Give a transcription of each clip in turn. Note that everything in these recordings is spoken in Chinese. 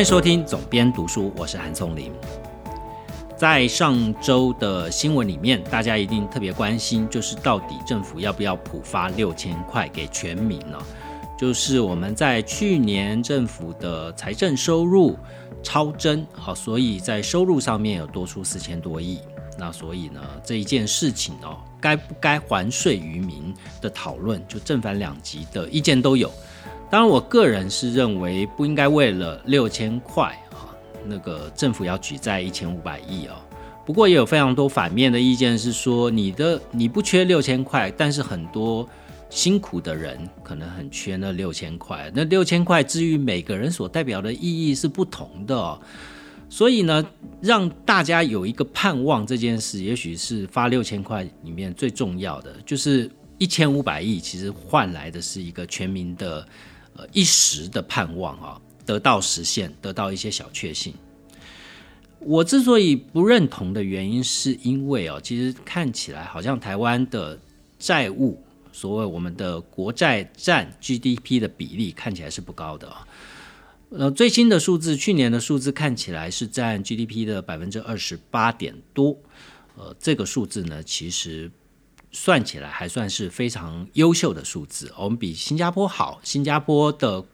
欢迎收听总编读书，我是韩松林。在上周的新闻里面，大家一定特别关心，就是到底政府要不要普发六千块给全民呢？就是我们在去年政府的财政收入超增，好，所以在收入上面有多出四千多亿。那所以呢，这一件事情哦，该不该还税于民的讨论，就正反两极的意见都有。当然，我个人是认为不应该为了六千块啊，那个政府要举债一千五百亿哦。不过也有非常多反面的意见，是说你的你不缺六千块，但是很多。辛苦的人可能很缺那六千块，那六千块至于每个人所代表的意义是不同的哦，所以呢，让大家有一个盼望这件事，也许是发六千块里面最重要的，就是一千五百亿，其实换来的是一个全民的一时的盼望啊，得到实现，得到一些小确幸。我之所以不认同的原因，是因为哦，其实看起来好像台湾的债务。所谓我们的国债占 GDP 的比例看起来是不高的啊，呃，最新的数字，去年的数字看起来是占 GDP 的百分之二十八点多，呃，这个数字呢，其实算起来还算是非常优秀的数字，我们比新加坡好，新加坡的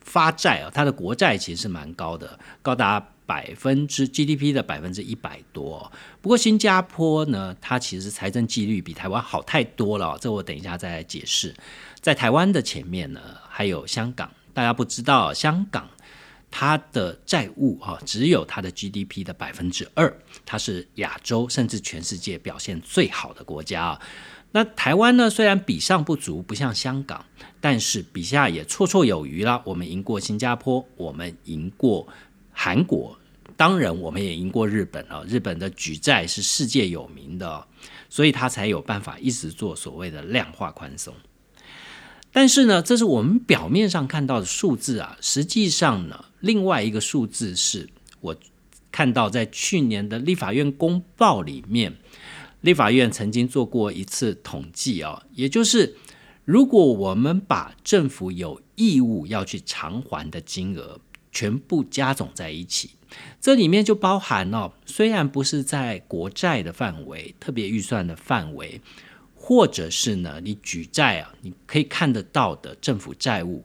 发债啊，它的国债其实是蛮高的，高达。百分之 GDP 的百分之一百多，不过新加坡呢，它其实财政纪律比台湾好太多了，这我等一下再来解释。在台湾的前面呢，还有香港，大家不知道，香港它的债务哈只有它的 GDP 的百分之二，它是亚洲甚至全世界表现最好的国家啊。那台湾呢，虽然比上不足，不像香港，但是比下也绰绰有余了。我们赢过新加坡，我们赢过。韩国当然，我们也赢过日本啊！日本的举债是世界有名的，所以他才有办法一直做所谓的量化宽松。但是呢，这是我们表面上看到的数字啊，实际上呢，另外一个数字是我看到在去年的立法院公报里面，立法院曾经做过一次统计啊，也就是如果我们把政府有义务要去偿还的金额。全部加总在一起，这里面就包含哦，虽然不是在国债的范围、特别预算的范围，或者是呢，你举债啊，你可以看得到的政府债务，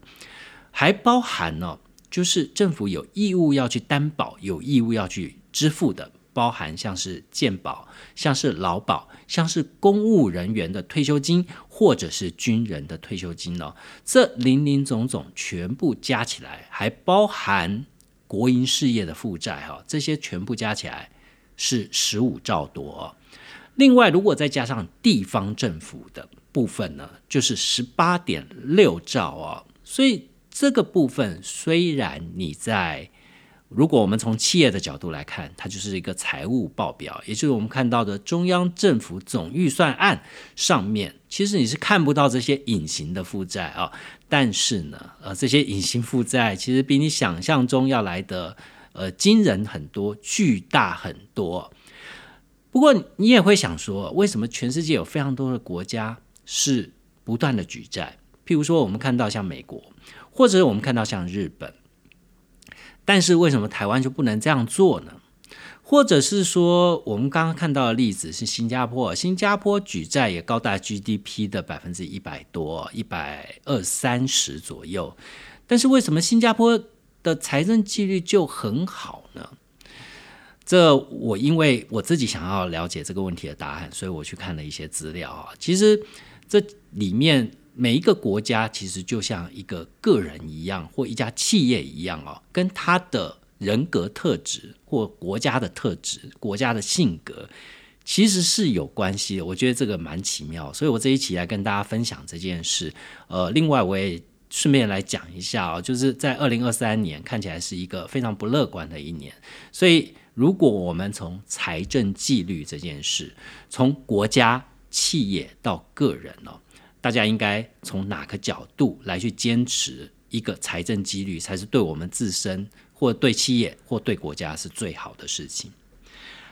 还包含呢，就是政府有义务要去担保、有义务要去支付的。包含像是健保、像是劳保、像是公务人员的退休金，或者是军人的退休金哦，这零零总总全部加起来，还包含国营事业的负债哈，这些全部加起来是十五兆多。另外，如果再加上地方政府的部分呢，就是十八点六兆哦。所以这个部分虽然你在如果我们从企业的角度来看，它就是一个财务报表，也就是我们看到的中央政府总预算案上面，其实你是看不到这些隐形的负债啊。但是呢，呃，这些隐形负债其实比你想象中要来的呃惊人很多，巨大很多。不过你也会想说，为什么全世界有非常多的国家是不断的举债？譬如说，我们看到像美国，或者我们看到像日本。但是为什么台湾就不能这样做呢？或者是说，我们刚刚看到的例子是新加坡，新加坡举债也高达 GDP 的百分之一百多，一百二三十左右。但是为什么新加坡的财政纪律就很好呢？这我因为我自己想要了解这个问题的答案，所以我去看了一些资料啊。其实这里面。每一个国家其实就像一个个人一样，或一家企业一样哦，跟他的人格特质或国家的特质、国家的性格其实是有关系的。我觉得这个蛮奇妙，所以我这一期来跟大家分享这件事。呃，另外我也顺便来讲一下哦，就是在二零二三年看起来是一个非常不乐观的一年。所以如果我们从财政纪律这件事，从国家、企业到个人哦。大家应该从哪个角度来去坚持一个财政纪律，才是对我们自身或对企业或对国家是最好的事情。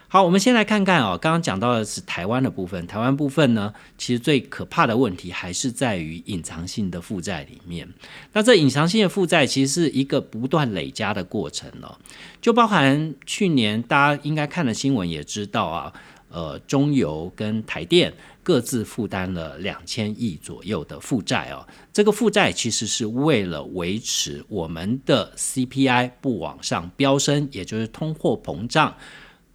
好，我们先来看看哦，刚刚讲到的是台湾的部分。台湾部分呢，其实最可怕的问题还是在于隐藏性的负债里面。那这隐藏性的负债其实是一个不断累加的过程哦，就包含去年大家应该看的新闻也知道啊，呃，中油跟台电各自负担了两千亿左右的负债哦。这个负债其实是为了维持我们的 CPI 不往上飙升，也就是通货膨胀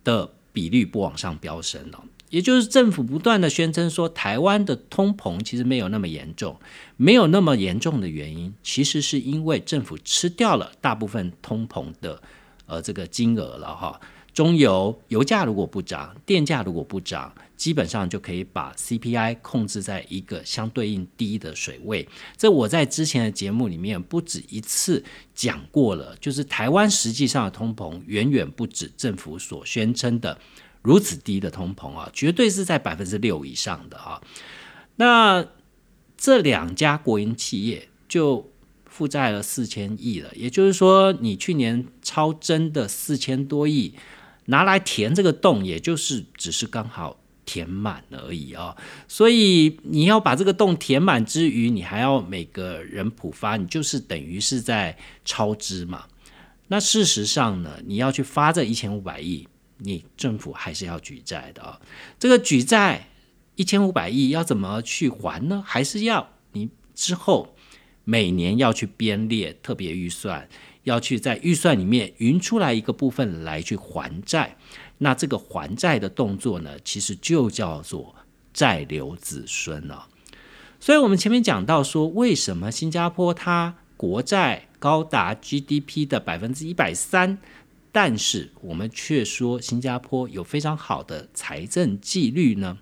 的。比率不往上飙升了，也就是政府不断的宣称说台湾的通膨其实没有那么严重，没有那么严重的原因，其实是因为政府吃掉了大部分通膨的呃这个金额了哈。中油油价如果不涨，电价如果不涨，基本上就可以把 CPI 控制在一个相对应低的水位。这我在之前的节目里面不止一次讲过了，就是台湾实际上的通膨远远不止政府所宣称的如此低的通膨啊，绝对是在百分之六以上的啊。那这两家国营企业就负债了四千亿了，也就是说，你去年超增的四千多亿。拿来填这个洞，也就是只是刚好填满而已啊。所以你要把这个洞填满之余，你还要每个人普发，你就是等于是在超支嘛。那事实上呢，你要去发这一千五百亿，你政府还是要举债的啊。这个举债一千五百亿要怎么去还呢？还是要你之后每年要去编列特别预算。要去在预算里面匀出来一个部分来去还债，那这个还债的动作呢，其实就叫做债留子孙了。所以，我们前面讲到说，为什么新加坡它国债高达 GDP 的百分之一百三，但是我们却说新加坡有非常好的财政纪律呢？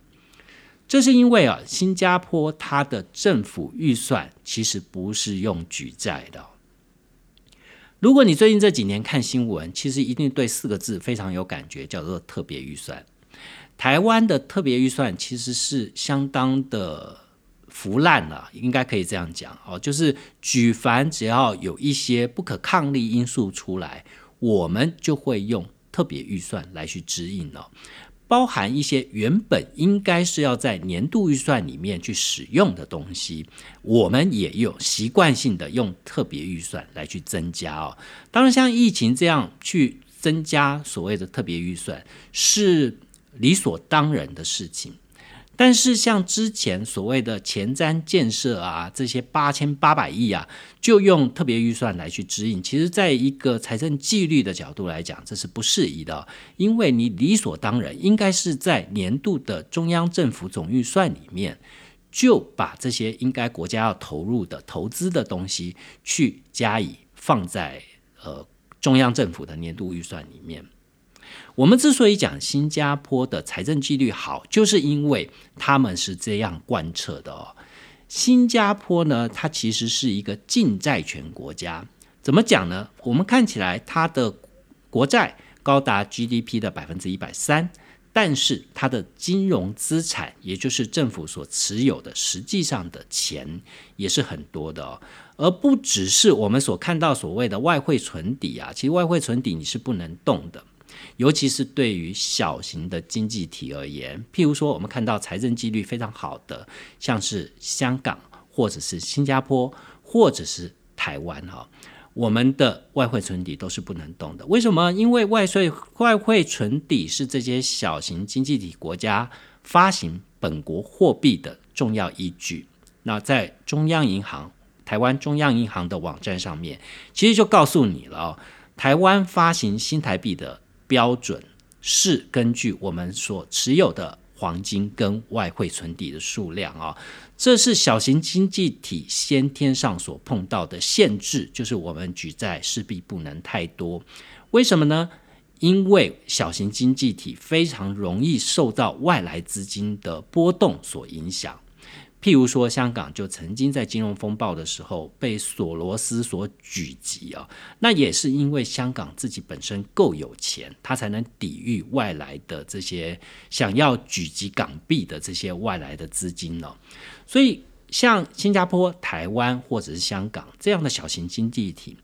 这是因为啊，新加坡它的政府预算其实不是用举债的。如果你最近这几年看新闻，其实一定对四个字非常有感觉，叫做特别预算。台湾的特别预算其实是相当的腐烂了，应该可以这样讲哦，就是举凡只要有一些不可抗力因素出来，我们就会用特别预算来去指引了。包含一些原本应该是要在年度预算里面去使用的东西，我们也有习惯性的用特别预算来去增加哦。当然，像疫情这样去增加所谓的特别预算，是理所当然的事情。但是像之前所谓的前瞻建设啊，这些八千八百亿啊，就用特别预算来去指引，其实在一个财政纪律的角度来讲，这是不适宜的，因为你理所当然应该是在年度的中央政府总预算里面，就把这些应该国家要投入的投资的东西去加以放在呃中央政府的年度预算里面。我们之所以讲新加坡的财政纪律好，就是因为他们是这样贯彻的哦。新加坡呢，它其实是一个净债权国家，怎么讲呢？我们看起来它的国债高达 GDP 的百分之一百三，但是它的金融资产，也就是政府所持有的实际上的钱，也是很多的哦。而不只是我们所看到所谓的外汇存底啊，其实外汇存底你是不能动的。尤其是对于小型的经济体而言，譬如说，我们看到财政纪律非常好的，像是香港或者是新加坡或者是台湾哈，我们的外汇存底都是不能动的。为什么？因为外税外汇存底是这些小型经济体国家发行本国货币的重要依据。那在中央银行台湾中央银行的网站上面，其实就告诉你了，台湾发行新台币的。标准是根据我们所持有的黄金跟外汇存底的数量啊，这是小型经济体先天上所碰到的限制，就是我们举债势必不能太多。为什么呢？因为小型经济体非常容易受到外来资金的波动所影响。譬如说，香港就曾经在金融风暴的时候被索罗斯所狙击啊，那也是因为香港自己本身够有钱，它才能抵御外来的这些想要狙击港币的这些外来的资金呢。所以，像新加坡、台湾或者是香港这样的小型经济体，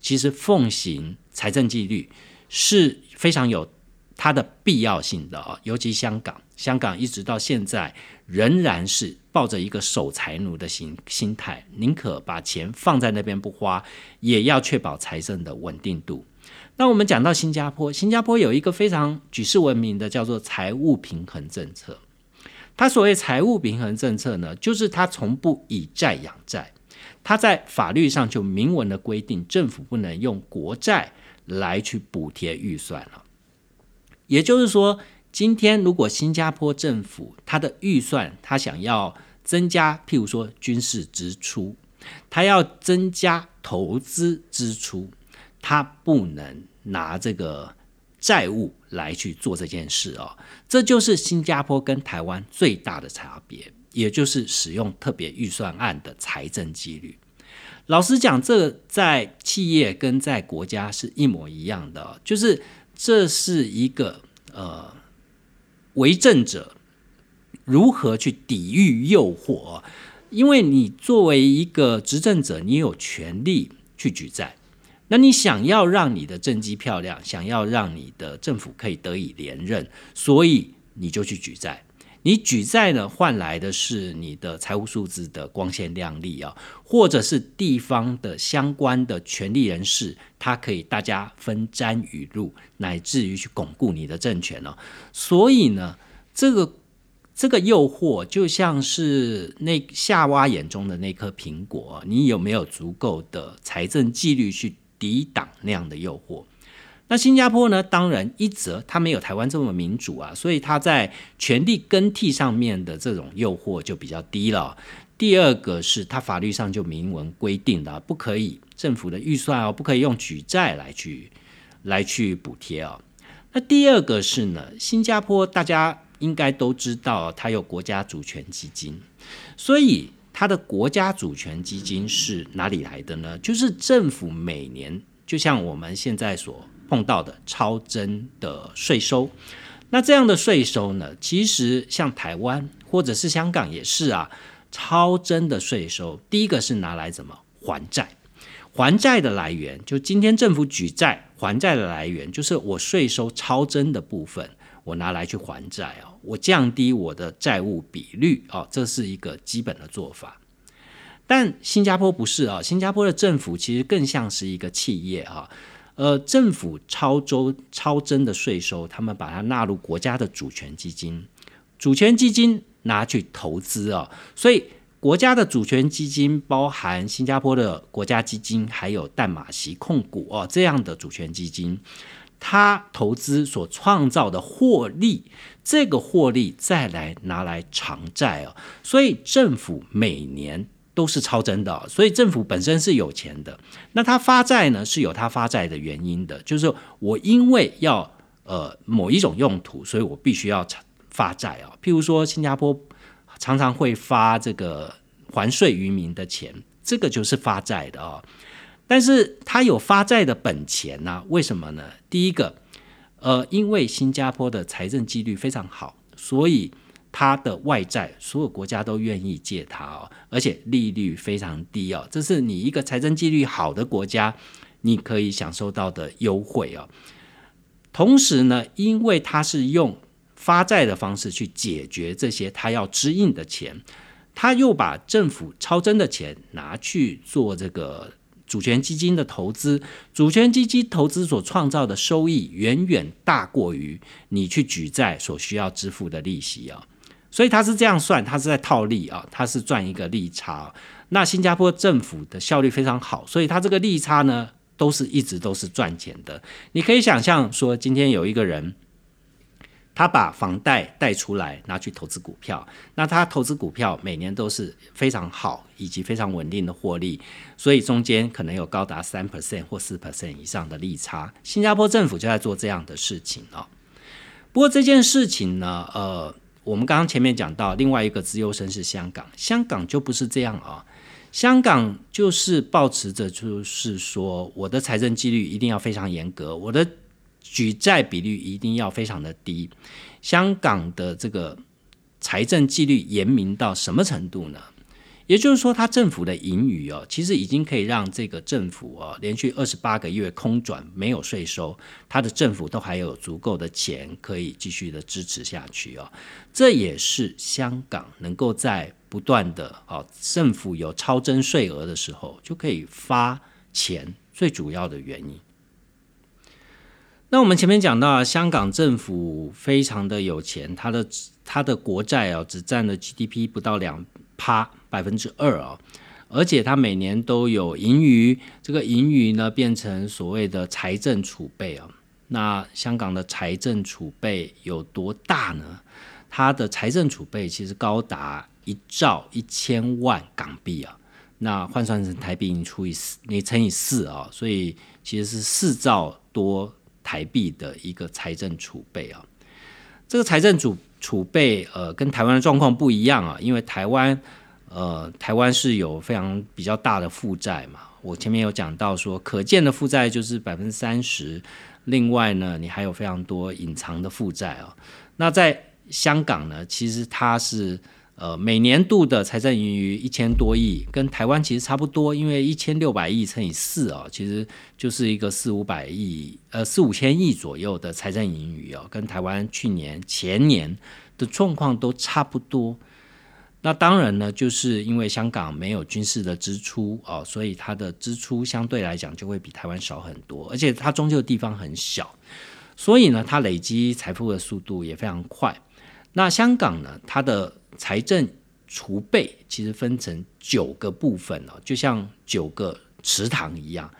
其实奉行财政纪律是非常有它的必要性的啊，尤其香港，香港一直到现在仍然是抱着一个守财奴的心心态，宁可把钱放在那边不花，也要确保财政的稳定度。那我们讲到新加坡，新加坡有一个非常举世闻名的叫做财务平衡政策。它所谓财务平衡政策呢，就是它从不以债养债，它在法律上就明文的规定，政府不能用国债来去补贴预算了。也就是说，今天如果新加坡政府它的预算，它想要增加，譬如说军事支出，它要增加投资支出，它不能拿这个债务来去做这件事哦。这就是新加坡跟台湾最大的差别，也就是使用特别预算案的财政纪律。老实讲，这在企业跟在国家是一模一样的，就是这是一个呃，为政者如何去抵御诱惑。因为你作为一个执政者，你有权利去举债，那你想要让你的政绩漂亮，想要让你的政府可以得以连任，所以你就去举债。你举债呢，换来的是你的财务数字的光鲜亮丽啊，或者是地方的相关的权力人士，他可以大家分沾雨露，乃至于去巩固你的政权哦。所以呢，这个这个诱惑就像是那夏娃眼中的那颗苹果，你有没有足够的财政纪律去抵挡那样的诱惑？那新加坡呢？当然，一则它没有台湾这么民主啊，所以它在权力更替上面的这种诱惑就比较低了。第二个是它法律上就明文规定的，不可以政府的预算哦，不可以用举债来去来去补贴哦。那第二个是呢，新加坡大家应该都知道，它有国家主权基金，所以它的国家主权基金是哪里来的呢？就是政府每年，就像我们现在所碰到的超征的税收，那这样的税收呢？其实像台湾或者是香港也是啊，超征的税收，第一个是拿来怎么还债？还债的来源，就今天政府举债还债的来源，就是我税收超征的部分，我拿来去还债哦，我降低我的债务比率哦，这是一个基本的做法。但新加坡不是啊，新加坡的政府其实更像是一个企业啊。呃，政府超周超征的税收，他们把它纳入国家的主权基金，主权基金拿去投资啊，所以国家的主权基金包含新加坡的国家基金，还有淡马锡控股哦这样的主权基金，它投资所创造的获利，这个获利再来拿来偿债哦，所以政府每年。都是超增的，所以政府本身是有钱的。那他发债呢，是有他发债的原因的，就是我因为要呃某一种用途，所以我必须要发债啊。譬如说，新加坡常常会发这个还税于民的钱，这个就是发债的啊。但是他有发债的本钱呢？为什么呢？第一个，呃，因为新加坡的财政纪律非常好，所以。它的外债，所有国家都愿意借它哦，而且利率非常低哦，这是你一个财政纪律好的国家，你可以享受到的优惠哦。同时呢，因为它是用发债的方式去解决这些它要支应的钱，他又把政府超增的钱拿去做这个主权基金的投资，主权基金投资所创造的收益远远大过于你去举债所需要支付的利息啊。所以他是这样算，他是在套利啊，他是赚一个利差。那新加坡政府的效率非常好，所以他这个利差呢，都是一直都是赚钱的。你可以想象说，今天有一个人，他把房贷贷出来拿去投资股票，那他投资股票每年都是非常好以及非常稳定的获利，所以中间可能有高达三 percent 或四 percent 以上的利差。新加坡政府就在做这样的事情啊。不过这件事情呢，呃。我们刚刚前面讲到，另外一个资优生是香港，香港就不是这样啊。香港就是保持着，就是说，我的财政纪律一定要非常严格，我的举债比率一定要非常的低。香港的这个财政纪律严明到什么程度呢？也就是说，它政府的盈余哦，其实已经可以让这个政府哦连续二十八个月空转，没有税收，它的政府都还有足够的钱可以继续的支持下去哦。这也是香港能够在不断的哦政府有超征税额的时候，就可以发钱最主要的原因。那我们前面讲到，香港政府非常的有钱，它的它的国债哦，只占了 GDP 不到两趴百分之二啊，而且它每年都有盈余，这个盈余呢变成所谓的财政储备啊。那香港的财政储备有多大呢？它的财政储备其实高达一兆一千万港币啊，那换算成台币，你除以四，你乘以四啊，所以其实是四兆多。台币的一个财政储备啊，这个财政储储备呃跟台湾的状况不一样啊，因为台湾呃台湾是有非常比较大的负债嘛，我前面有讲到说可见的负债就是百分之三十，另外呢你还有非常多隐藏的负债啊，那在香港呢其实它是。呃，每年度的财政盈余一千多亿，跟台湾其实差不多，因为一千六百亿乘以四啊，其实就是一个四五百亿，呃，四五千亿左右的财政盈余哦，跟台湾去年、前年的状况都差不多。那当然呢，就是因为香港没有军事的支出哦，所以它的支出相对来讲就会比台湾少很多，而且它终究地方很小，所以呢，它累积财富的速度也非常快。那香港呢，它的财政储备其实分成九个部分哦，就像九个池塘一样，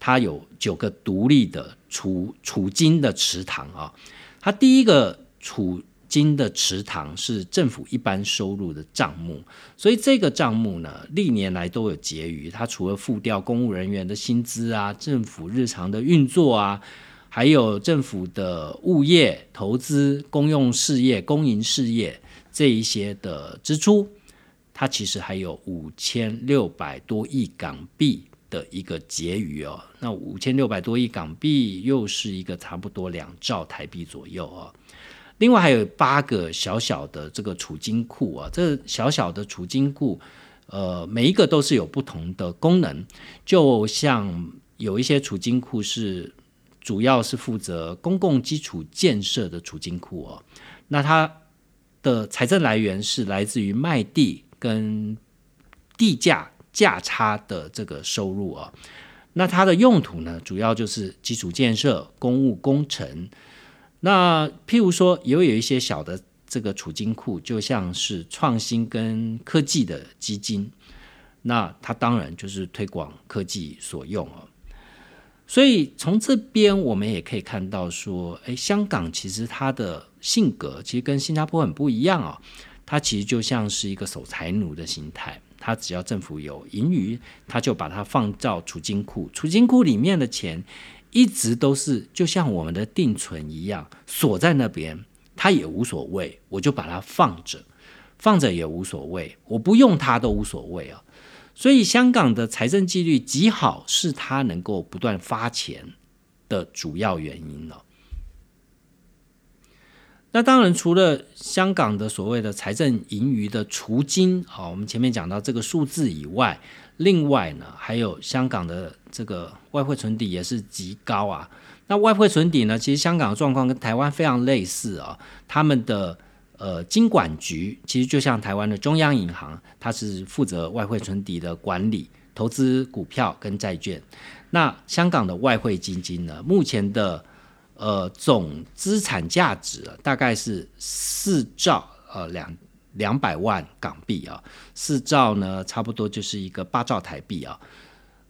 它有九个独立的储储金的池塘啊。它第一个储金的池塘是政府一般收入的账目，所以这个账目呢，历年来都有结余。它除了付掉公务人员的薪资啊，政府日常的运作啊，还有政府的物业投资、公用事业、公营事业。这一些的支出，它其实还有五千六百多亿港币的一个结余哦。那五千六百多亿港币又是一个差不多两兆台币左右哦。另外还有八个小小的这个储金库啊，这小小的储金库，呃，每一个都是有不同的功能。就像有一些储金库是主要是负责公共基础建设的储金库哦，那它。的财政来源是来自于卖地跟地价价差的这个收入啊，那它的用途呢，主要就是基础建设、公务工程。那譬如说，也有一些小的这个储金库，就像是创新跟科技的基金，那它当然就是推广科技所用啊。所以从这边我们也可以看到说，诶，香港其实它的性格其实跟新加坡很不一样哦。它其实就像是一个守财奴的心态，它只要政府有盈余，它就把它放到储金库，储金库里面的钱一直都是就像我们的定存一样锁在那边，它也无所谓，我就把它放着，放着也无所谓，我不用它都无所谓啊。所以香港的财政纪律极好，是它能够不断发钱的主要原因了。那当然，除了香港的所谓的财政盈余的除金，好，我们前面讲到这个数字以外，另外呢，还有香港的这个外汇存底也是极高啊。那外汇存底呢，其实香港的状况跟台湾非常类似啊，他们的。呃，金管局其实就像台湾的中央银行，它是负责外汇存底的管理、投资股票跟债券。那香港的外汇基金呢，目前的呃总资产价值大概是四兆呃两两百万港币啊，四兆呢差不多就是一个八兆台币啊。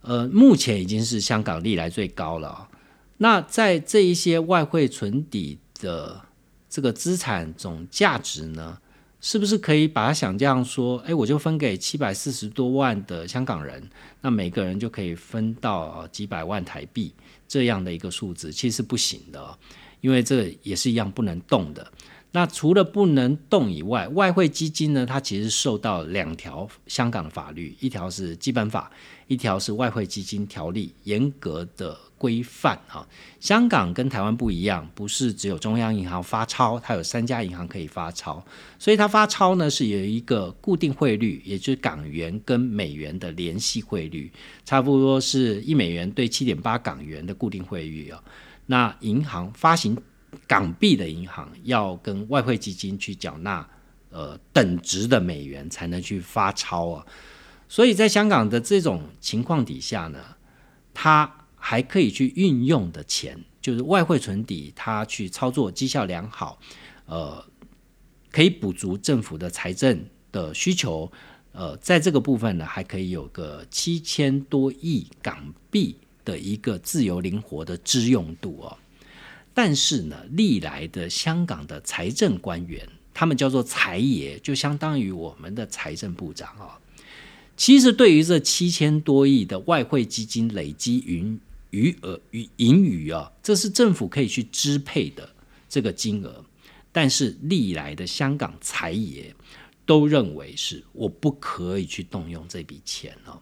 呃，目前已经是香港历来最高了。那在这一些外汇存底的。这个资产总价值呢，是不是可以把它想象说，哎，我就分给七百四十多万的香港人，那每个人就可以分到几百万台币这样的一个数字？其实不行的，因为这也是一样不能动的。那除了不能动以外，外汇基金呢，它其实受到两条香港的法律，一条是基本法，一条是外汇基金条例，严格的规范啊。香港跟台湾不一样，不是只有中央银行发钞，它有三家银行可以发钞，所以它发钞呢是有一个固定汇率，也就是港元跟美元的联系汇率，差不多是一美元对七点八港元的固定汇率啊。那银行发行。港币的银行要跟外汇基金去缴纳呃等值的美元才能去发钞啊，所以在香港的这种情况底下呢，它还可以去运用的钱，就是外汇存底，它去操作绩效良好，呃，可以补足政府的财政的需求，呃，在这个部分呢，还可以有个七千多亿港币的一个自由灵活的支用度哦。但是呢，历来的香港的财政官员，他们叫做财爷，就相当于我们的财政部长啊。其实对于这七千多亿的外汇基金累积余余额余盈余啊，这是政府可以去支配的这个金额。但是历来的香港财爷都认为是我不可以去动用这笔钱哦。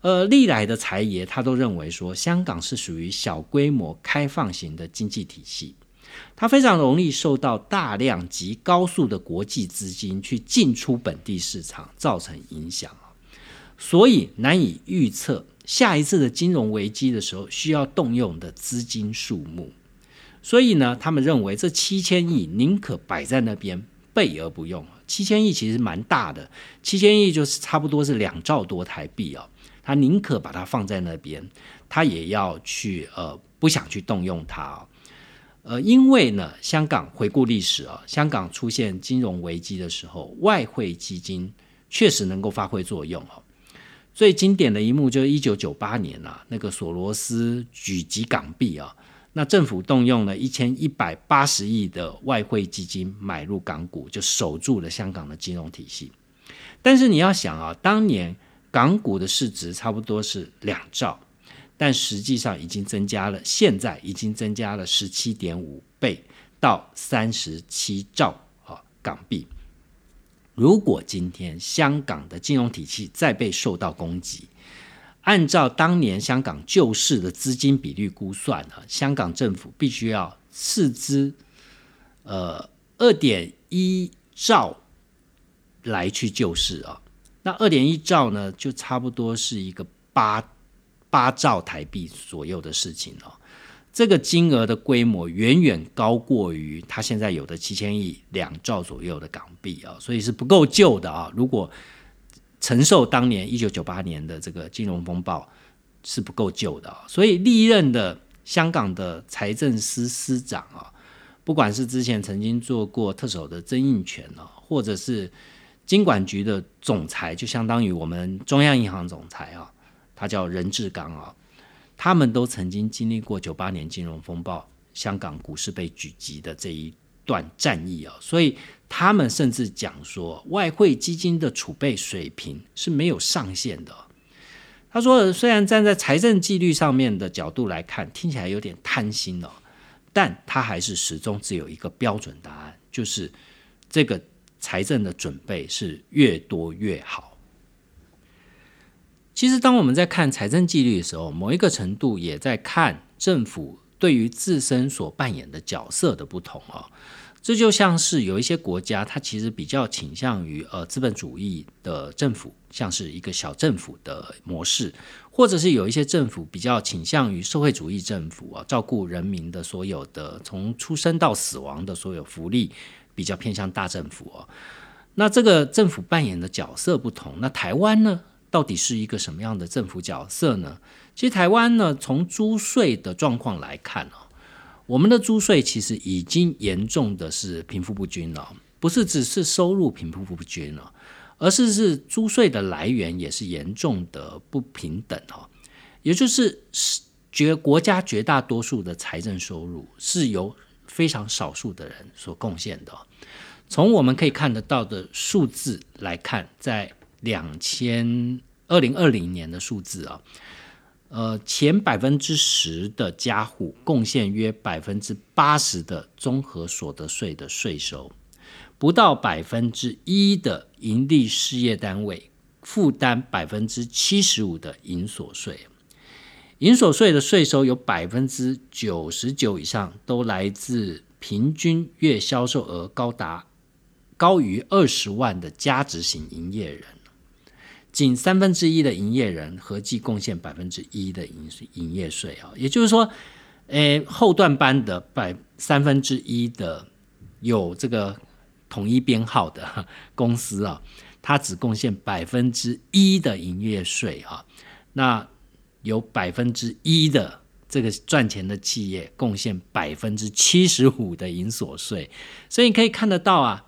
呃，历来的财爷他都认为说，香港是属于小规模开放型的经济体系，它非常容易受到大量及高速的国际资金去进出本地市场造成影响所以难以预测下一次的金融危机的时候需要动用的资金数目。所以呢，他们认为这七千亿宁可摆在那边备而不用。七千亿其实蛮大的，七千亿就是差不多是两兆多台币哦。他宁可把它放在那边，他也要去呃不想去动用它哦，呃，因为呢，香港回顾历史啊，香港出现金融危机的时候，外汇基金确实能够发挥作用哦。最经典的一幕就是一九九八年啊，那个索罗斯举集港币啊，那政府动用了一千一百八十亿的外汇基金买入港股，就守住了香港的金融体系。但是你要想啊，当年。港股的市值差不多是两兆，但实际上已经增加了，现在已经增加了十七点五倍到三十七兆啊港币。如果今天香港的金融体系再被受到攻击，按照当年香港救市的资金比率估算呢，香港政府必须要斥资呃二点一兆来去救市啊。那二点一兆呢，就差不多是一个八八兆台币左右的事情哦。这个金额的规模远远高过于它现在有的七千亿两兆左右的港币啊，所以是不够救的啊。如果承受当年一九九八年的这个金融风暴是不够救的啊。所以历任的香港的财政司司长啊，不管是之前曾经做过特首的曾荫权啊，或者是。金管局的总裁就相当于我们中央银行总裁啊，他叫任志刚啊，他们都曾经经历过九八年金融风暴，香港股市被狙击的这一段战役啊，所以他们甚至讲说，外汇基金的储备水平是没有上限的。他说，虽然站在财政纪律上面的角度来看，听起来有点贪心哦，但他还是始终只有一个标准答案，就是这个。财政的准备是越多越好。其实，当我们在看财政纪律的时候，某一个程度也在看政府对于自身所扮演的角色的不同啊。这就像是有一些国家，它其实比较倾向于呃资本主义的政府，像是一个小政府的模式，或者是有一些政府比较倾向于社会主义政府啊，照顾人民的所有的从出生到死亡的所有福利。比较偏向大政府哦，那这个政府扮演的角色不同。那台湾呢，到底是一个什么样的政府角色呢？其实台湾呢，从租税的状况来看哦，我们的租税其实已经严重的是贫富不均了，不是只是收入贫富不均了，而是是租税的来源也是严重的不平等哦。也就是绝国家绝大多数的财政收入是由非常少数的人所贡献的。从我们可以看得到的数字来看，在两千二零二零年的数字啊，呃，前百分之十的家户贡献约百分之八十的综合所得税的税收，不到百分之一的盈利事业单位负担百分之七十五的营所税。营所税的税收有百分之九十九以上都来自平均月销售额高达高于二十万的价值型营业人，仅三分之一的营业人合计贡献百分之一的营营业税啊，也就是说，诶后段班的百三分之一的有这个统一编号的公司啊，它只贡献百分之一的营业税啊，那。有百分之一的这个赚钱的企业贡献百分之七十五的营所税，所以你可以看得到啊，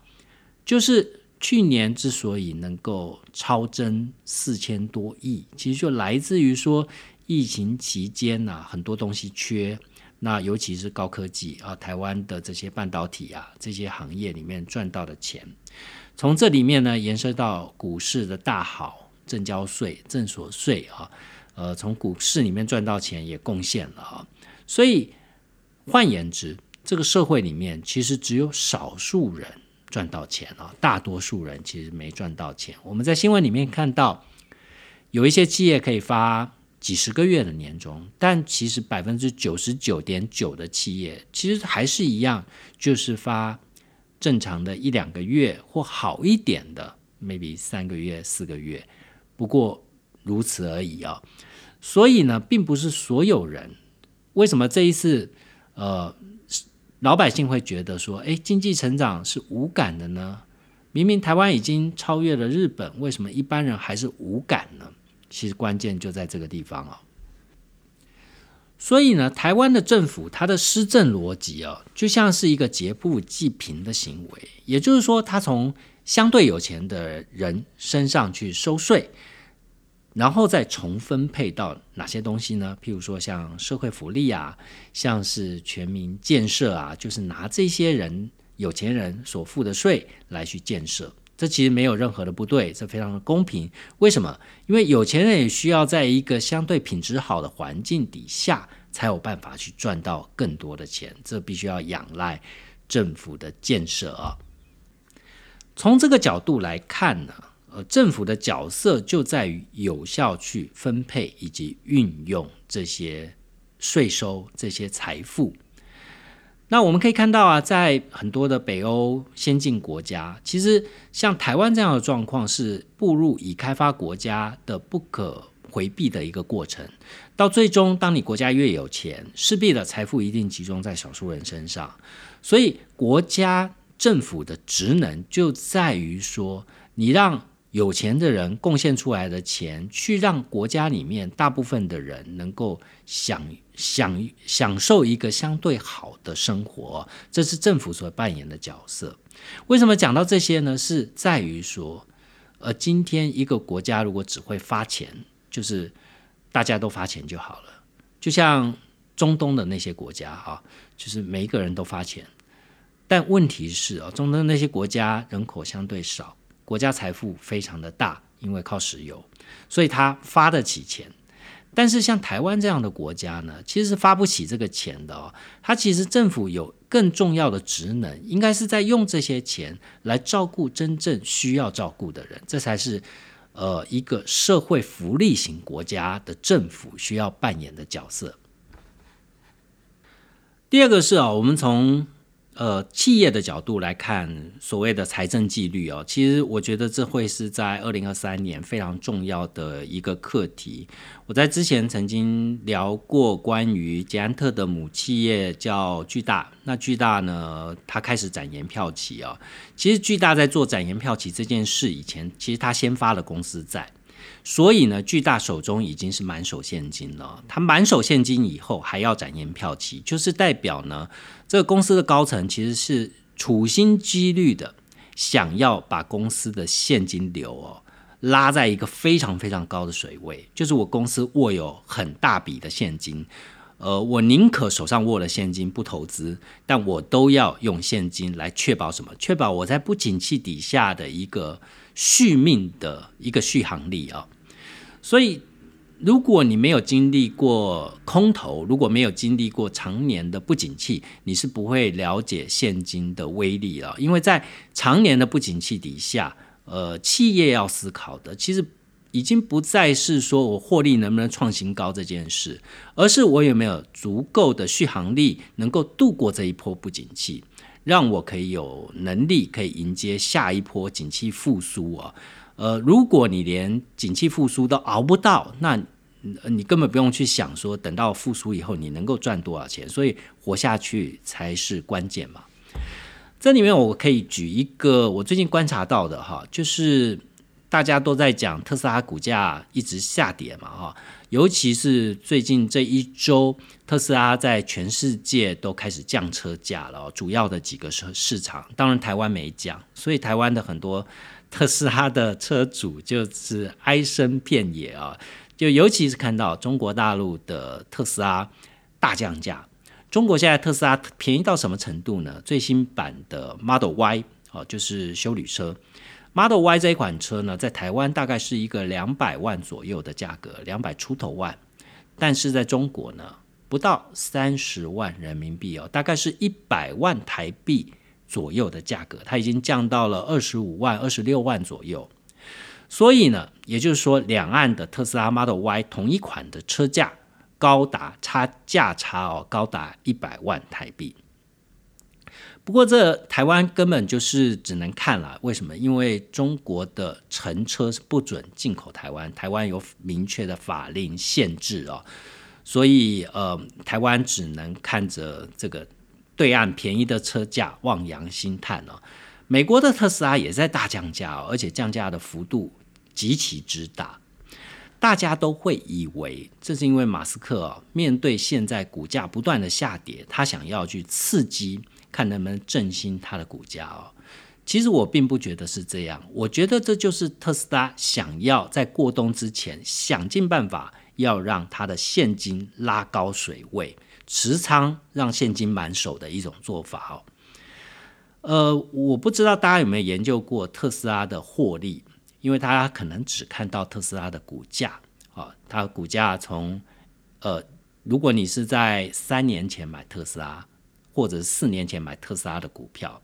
就是去年之所以能够超增四千多亿，其实就来自于说疫情期间呐，很多东西缺，那尤其是高科技啊，台湾的这些半导体啊这些行业里面赚到的钱，从这里面呢延伸到股市的大好，正交税、正所税啊。呃，从股市里面赚到钱也贡献了啊，所以换言之，这个社会里面其实只有少数人赚到钱啊，大多数人其实没赚到钱。我们在新闻里面看到，有一些企业可以发几十个月的年终，但其实百分之九十九点九的企业其实还是一样，就是发正常的一两个月或好一点的，maybe 三个月、四个月。不过。如此而已啊，所以呢，并不是所有人。为什么这一次，呃，老百姓会觉得说，哎，经济成长是无感的呢？明明台湾已经超越了日本，为什么一般人还是无感呢？其实关键就在这个地方啊。所以呢，台湾的政府它的施政逻辑啊，就像是一个劫富济贫的行为，也就是说，他从相对有钱的人身上去收税。然后再重分配到哪些东西呢？譬如说像社会福利啊，像是全民建设啊，就是拿这些人有钱人所付的税来去建设，这其实没有任何的不对，这非常的公平。为什么？因为有钱人也需要在一个相对品质好的环境底下，才有办法去赚到更多的钱，这必须要仰赖政府的建设啊。从这个角度来看呢？呃，政府的角色就在于有效去分配以及运用这些税收、这些财富。那我们可以看到啊，在很多的北欧先进国家，其实像台湾这样的状况是步入已开发国家的不可回避的一个过程。到最终，当你国家越有钱，势必的财富一定集中在少数人身上。所以，国家政府的职能就在于说，你让有钱的人贡献出来的钱，去让国家里面大部分的人能够享享享受一个相对好的生活，这是政府所扮演的角色。为什么讲到这些呢？是在于说，呃，今天一个国家如果只会发钱，就是大家都发钱就好了，就像中东的那些国家哈，就是每一个人都发钱，但问题是啊，中东那些国家人口相对少。国家财富非常的大，因为靠石油，所以他发得起钱。但是像台湾这样的国家呢，其实是发不起这个钱的哦。它其实政府有更重要的职能，应该是在用这些钱来照顾真正需要照顾的人，这才是呃一个社会福利型国家的政府需要扮演的角色。第二个是啊，我们从。呃，企业的角度来看，所谓的财政纪律哦，其实我觉得这会是在二零二三年非常重要的一个课题。我在之前曾经聊过关于捷安特的母企业叫巨大，那巨大呢，它开始展延票期啊。其实巨大在做展延票期这件事以前，其实它先发了公司债。所以呢，巨大手中已经是满手现金了。他满手现金以后还要展延票期，就是代表呢，这个公司的高层其实是处心积虑的想要把公司的现金流哦拉在一个非常非常高的水位。就是我公司握有很大笔的现金，呃，我宁可手上握了现金不投资，但我都要用现金来确保什么？确保我在不景气底下的一个。续命的一个续航力啊，所以如果你没有经历过空头，如果没有经历过常年的不景气，你是不会了解现金的威力了。因为在常年的不景气底下，呃，企业要思考的其实已经不再是说我获利能不能创新高这件事，而是我有没有足够的续航力，能够度过这一波不景气，让我可以有能力可以迎接下一波景气复苏啊。呃，如果你连景气复苏都熬不到，那你根本不用去想说等到复苏以后你能够赚多少钱，所以活下去才是关键嘛。这里面我可以举一个我最近观察到的哈，就是大家都在讲特斯拉股价一直下跌嘛哈，尤其是最近这一周，特斯拉在全世界都开始降车价了，主要的几个市市场，当然台湾没降，所以台湾的很多。特斯拉的车主就是哀声遍野啊，就尤其是看到中国大陆的特斯拉大降价。中国现在特斯拉便宜到什么程度呢？最新版的 Model Y 哦，就是修旅车，Model Y 这一款车呢，在台湾大概是一个两百万左右的价格，两百出头万，但是在中国呢，不到三十万人民币哦，大概是一百万台币。左右的价格，它已经降到了二十五万、二十六万左右。所以呢，也就是说，两岸的特斯拉 Model Y 同一款的车价高达差价差哦，高达一百万台币。不过，这台湾根本就是只能看了。为什么？因为中国的乘车是不准进口台湾，台湾有明确的法令限制哦。所以，呃，台湾只能看着这个。对岸便宜的车价，望洋兴叹哦。美国的特斯拉也在大降价，而且降价的幅度极其之大。大家都会以为这是因为马斯克哦，面对现在股价不断的下跌，他想要去刺激，看能不能振兴他的股价哦。其实我并不觉得是这样，我觉得这就是特斯拉想要在过冬之前想尽办法要让他的现金拉高水位。持仓让现金满手的一种做法哦，呃，我不知道大家有没有研究过特斯拉的获利，因为大家可能只看到特斯拉的股价啊，它股价从呃，如果你是在三年前买特斯拉，或者是四年前买特斯拉的股票，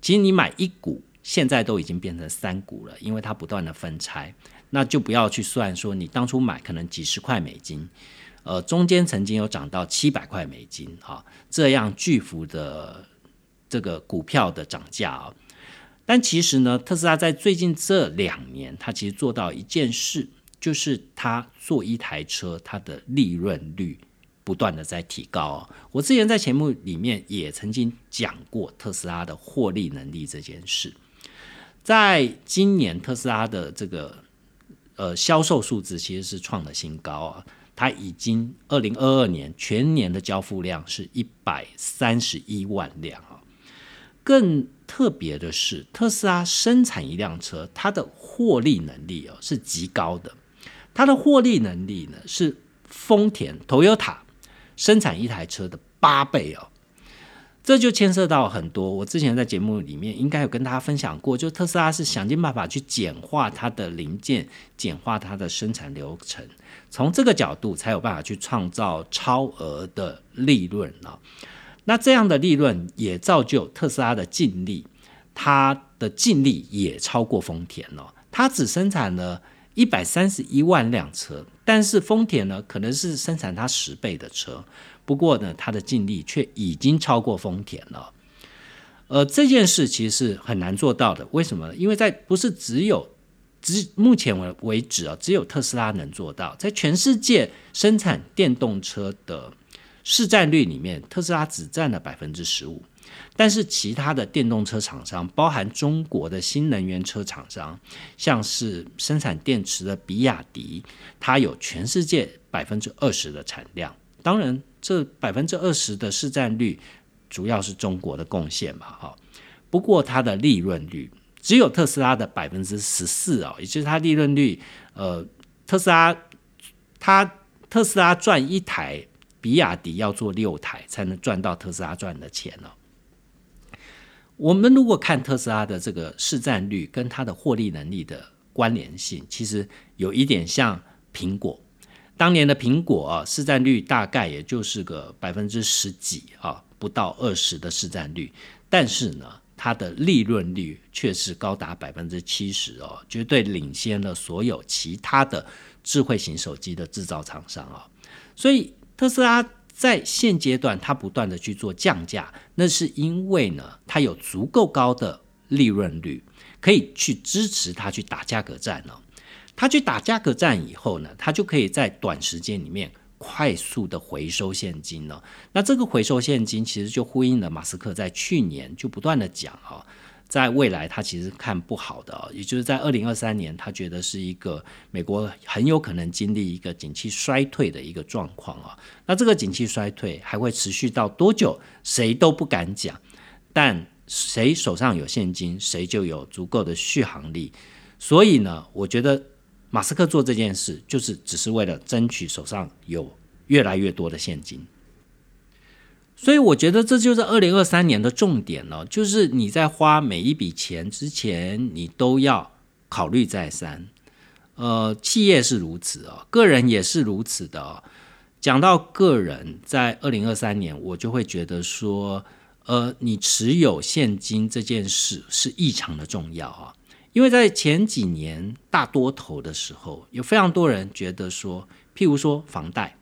其实你买一股，现在都已经变成三股了，因为它不断的分拆，那就不要去算说你当初买可能几十块美金。呃，中间曾经有涨到七百块美金，哈，这样巨幅的这个股票的涨价啊。但其实呢，特斯拉在最近这两年，它其实做到一件事，就是它做一台车，它的利润率不断的在提高。我之前在节目里面也曾经讲过特斯拉的获利能力这件事，在今年特斯拉的这个呃销售数字其实是创了新高啊。它已经二零二二年全年的交付量是一百三十一万辆啊。更特别的是，特斯拉生产一辆车，它的获利能力哦是极高的。它的获利能力呢是丰田 Toyota 生产一台车的八倍哦。这就牵涉到很多，我之前在节目里面应该有跟大家分享过，就特斯拉是想尽办法去简化它的零件，简化它的生产流程，从这个角度才有办法去创造超额的利润啊。那这样的利润也造就特斯拉的净利，它的净利也超过丰田了。它只生产了一百三十一万辆车，但是丰田呢，可能是生产它十倍的车。不过呢，它的净利却已经超过丰田了。呃，这件事其实是很难做到的。为什么呢？因为在不是只有只目前为为止啊，只有特斯拉能做到。在全世界生产电动车的市占率里面，特斯拉只占了百分之十五。但是其他的电动车厂商，包含中国的新能源车厂商，像是生产电池的比亚迪，它有全世界百分之二十的产量。当然。这百分之二十的市占率，主要是中国的贡献嘛，哈。不过它的利润率只有特斯拉的百分之十四哦，也就是它利润率，呃，特斯拉它特斯拉赚一台，比亚迪要做六台才能赚到特斯拉赚的钱呢。我们如果看特斯拉的这个市占率跟它的获利能力的关联性，其实有一点像苹果。当年的苹果啊，市占率大概也就是个百分之十几啊，不到二十的市占率，但是呢，它的利润率却是高达百分之七十哦，绝对领先了所有其他的智慧型手机的制造厂商啊。所以特斯拉在现阶段它不断的去做降价，那是因为呢，它有足够高的利润率，可以去支持它去打价格战呢。他去打价格战以后呢，他就可以在短时间里面快速的回收现金了。那这个回收现金其实就呼应了马斯克在去年就不断的讲啊，在未来他其实看不好的，也就是在二零二三年，他觉得是一个美国很有可能经历一个景气衰退的一个状况啊。那这个景气衰退还会持续到多久，谁都不敢讲。但谁手上有现金，谁就有足够的续航力。所以呢，我觉得。马斯克做这件事，就是只是为了争取手上有越来越多的现金。所以我觉得这就是二零二三年的重点了，就是你在花每一笔钱之前，你都要考虑再三。呃，企业是如此哦，个人也是如此的。讲到个人，在二零二三年，我就会觉得说，呃，你持有现金这件事是异常的重要啊。因为在前几年大多头的时候，有非常多人觉得说，譬如说房贷，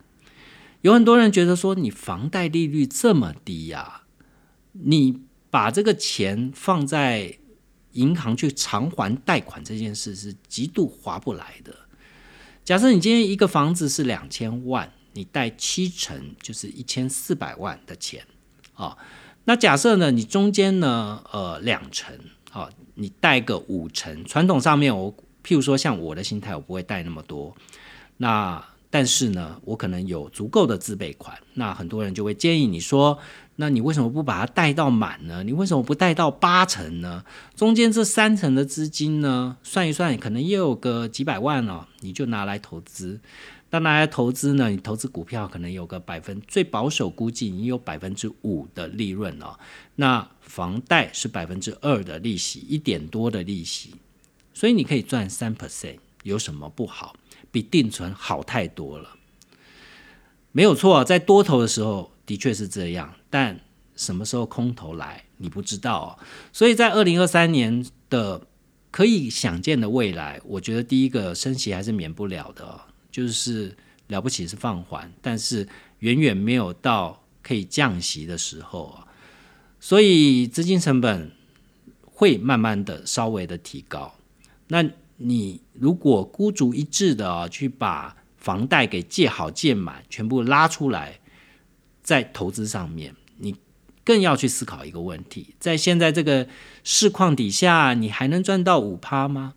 有很多人觉得说，你房贷利率这么低呀，你把这个钱放在银行去偿还贷款这件事是极度划不来的。假设你今天一个房子是两千万，你贷七成就是一千四百万的钱啊，那假设呢，你中间呢，呃，两成。啊，你贷个五成，传统上面我譬如说像我的心态，我不会贷那么多。那但是呢，我可能有足够的自备款。那很多人就会建议你说，那你为什么不把它贷到满呢？你为什么不贷到八成呢？中间这三成的资金呢，算一算，可能也有个几百万哦，你就拿来投资。那拿来投资呢？你投资股票可能有个百分最保守估计，你有百分之五的利润哦。那房贷是百分之二的利息，一点多的利息，所以你可以赚三 percent，有什么不好？比定存好太多了。没有错，在多头的时候的确是这样，但什么时候空头来，你不知道。所以在二零二三年的可以想见的未来，我觉得第一个升息还是免不了的。就是了不起是放缓，但是远远没有到可以降息的时候啊，所以资金成本会慢慢的稍微的提高。那你如果孤注一掷的，去把房贷给借好借满，全部拉出来，在投资上面，你更要去思考一个问题：在现在这个市况底下，你还能赚到五趴吗？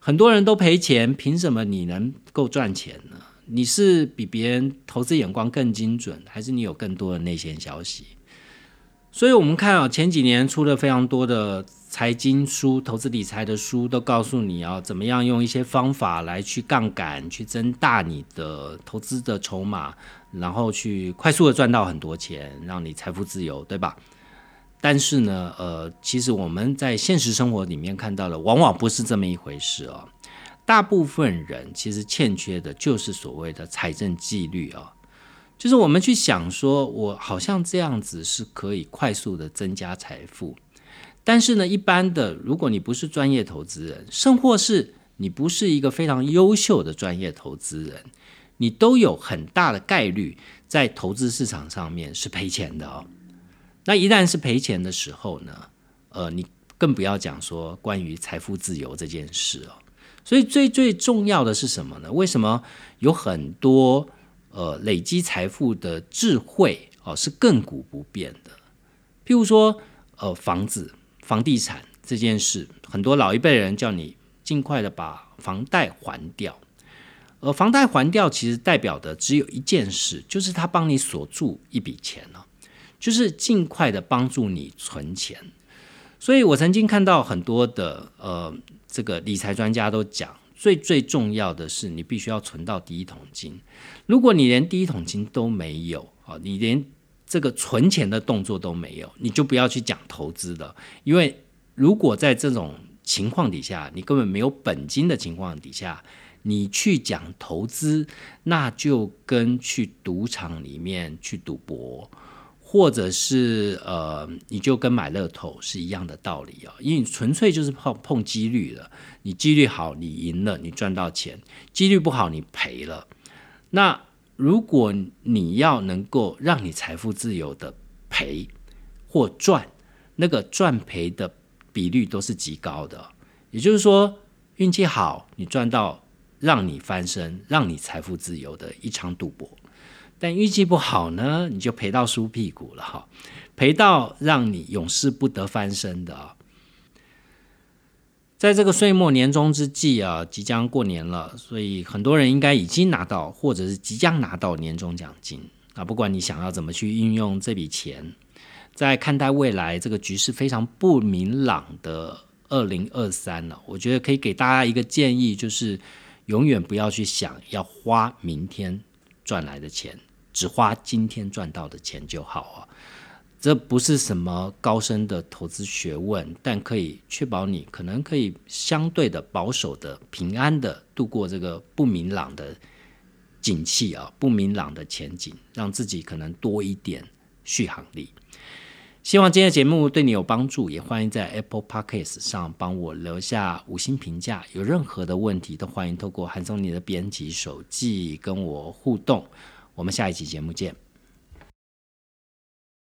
很多人都赔钱，凭什么你能够赚钱呢？你是比别人投资眼光更精准，还是你有更多的内线消息？所以，我们看啊，前几年出了非常多的财经书、投资理财的书，都告诉你要怎么样用一些方法来去杠杆，去增大你的投资的筹码，然后去快速的赚到很多钱，让你财富自由，对吧？但是呢，呃，其实我们在现实生活里面看到的，往往不是这么一回事哦。大部分人其实欠缺的就是所谓的财政纪律啊，就是我们去想说，我好像这样子是可以快速的增加财富。但是呢，一般的，如果你不是专业投资人，甚或是你不是一个非常优秀的专业投资人，你都有很大的概率在投资市场上面是赔钱的哦。那一旦是赔钱的时候呢，呃，你更不要讲说关于财富自由这件事哦。所以最最重要的是什么呢？为什么有很多呃累积财富的智慧哦是亘古不变的？譬如说呃房子、房地产这件事，很多老一辈人叫你尽快的把房贷还掉。而房贷还掉其实代表的只有一件事，就是他帮你锁住一笔钱了。就是尽快的帮助你存钱，所以我曾经看到很多的呃，这个理财专家都讲，最最重要的是你必须要存到第一桶金。如果你连第一桶金都没有啊，你连这个存钱的动作都没有，你就不要去讲投资了。因为如果在这种情况底下，你根本没有本金的情况底下，你去讲投资，那就跟去赌场里面去赌博，或者是呃，你就跟买乐透是一样的道理啊。因为你纯粹就是碰碰几率了，你几率好，你赢了，你赚到钱；几率不好，你赔了。那如果你要能够让你财富自由的赔或赚，那个赚赔的比率都是极高的。也就是说，运气好，你赚到。让你翻身，让你财富自由的一场赌博，但运气不好呢，你就赔到输屁股了哈，赔到让你永世不得翻身的啊。在这个岁末年终之际啊，即将过年了，所以很多人应该已经拿到，或者是即将拿到年终奖金啊。不管你想要怎么去运用这笔钱，在看待未来这个局势非常不明朗的二零二三呢，我觉得可以给大家一个建议，就是。永远不要去想要花明天赚来的钱，只花今天赚到的钱就好啊！这不是什么高深的投资学问，但可以确保你可能可以相对的保守的、平安的度过这个不明朗的景气啊，不明朗的前景，让自己可能多一点续航力。希望今天的节目对你有帮助，也欢迎在 Apple Podcast 上帮我留下五星评价。有任何的问题，都欢迎透过韩松你的编辑手记跟我互动。我们下一期节目见。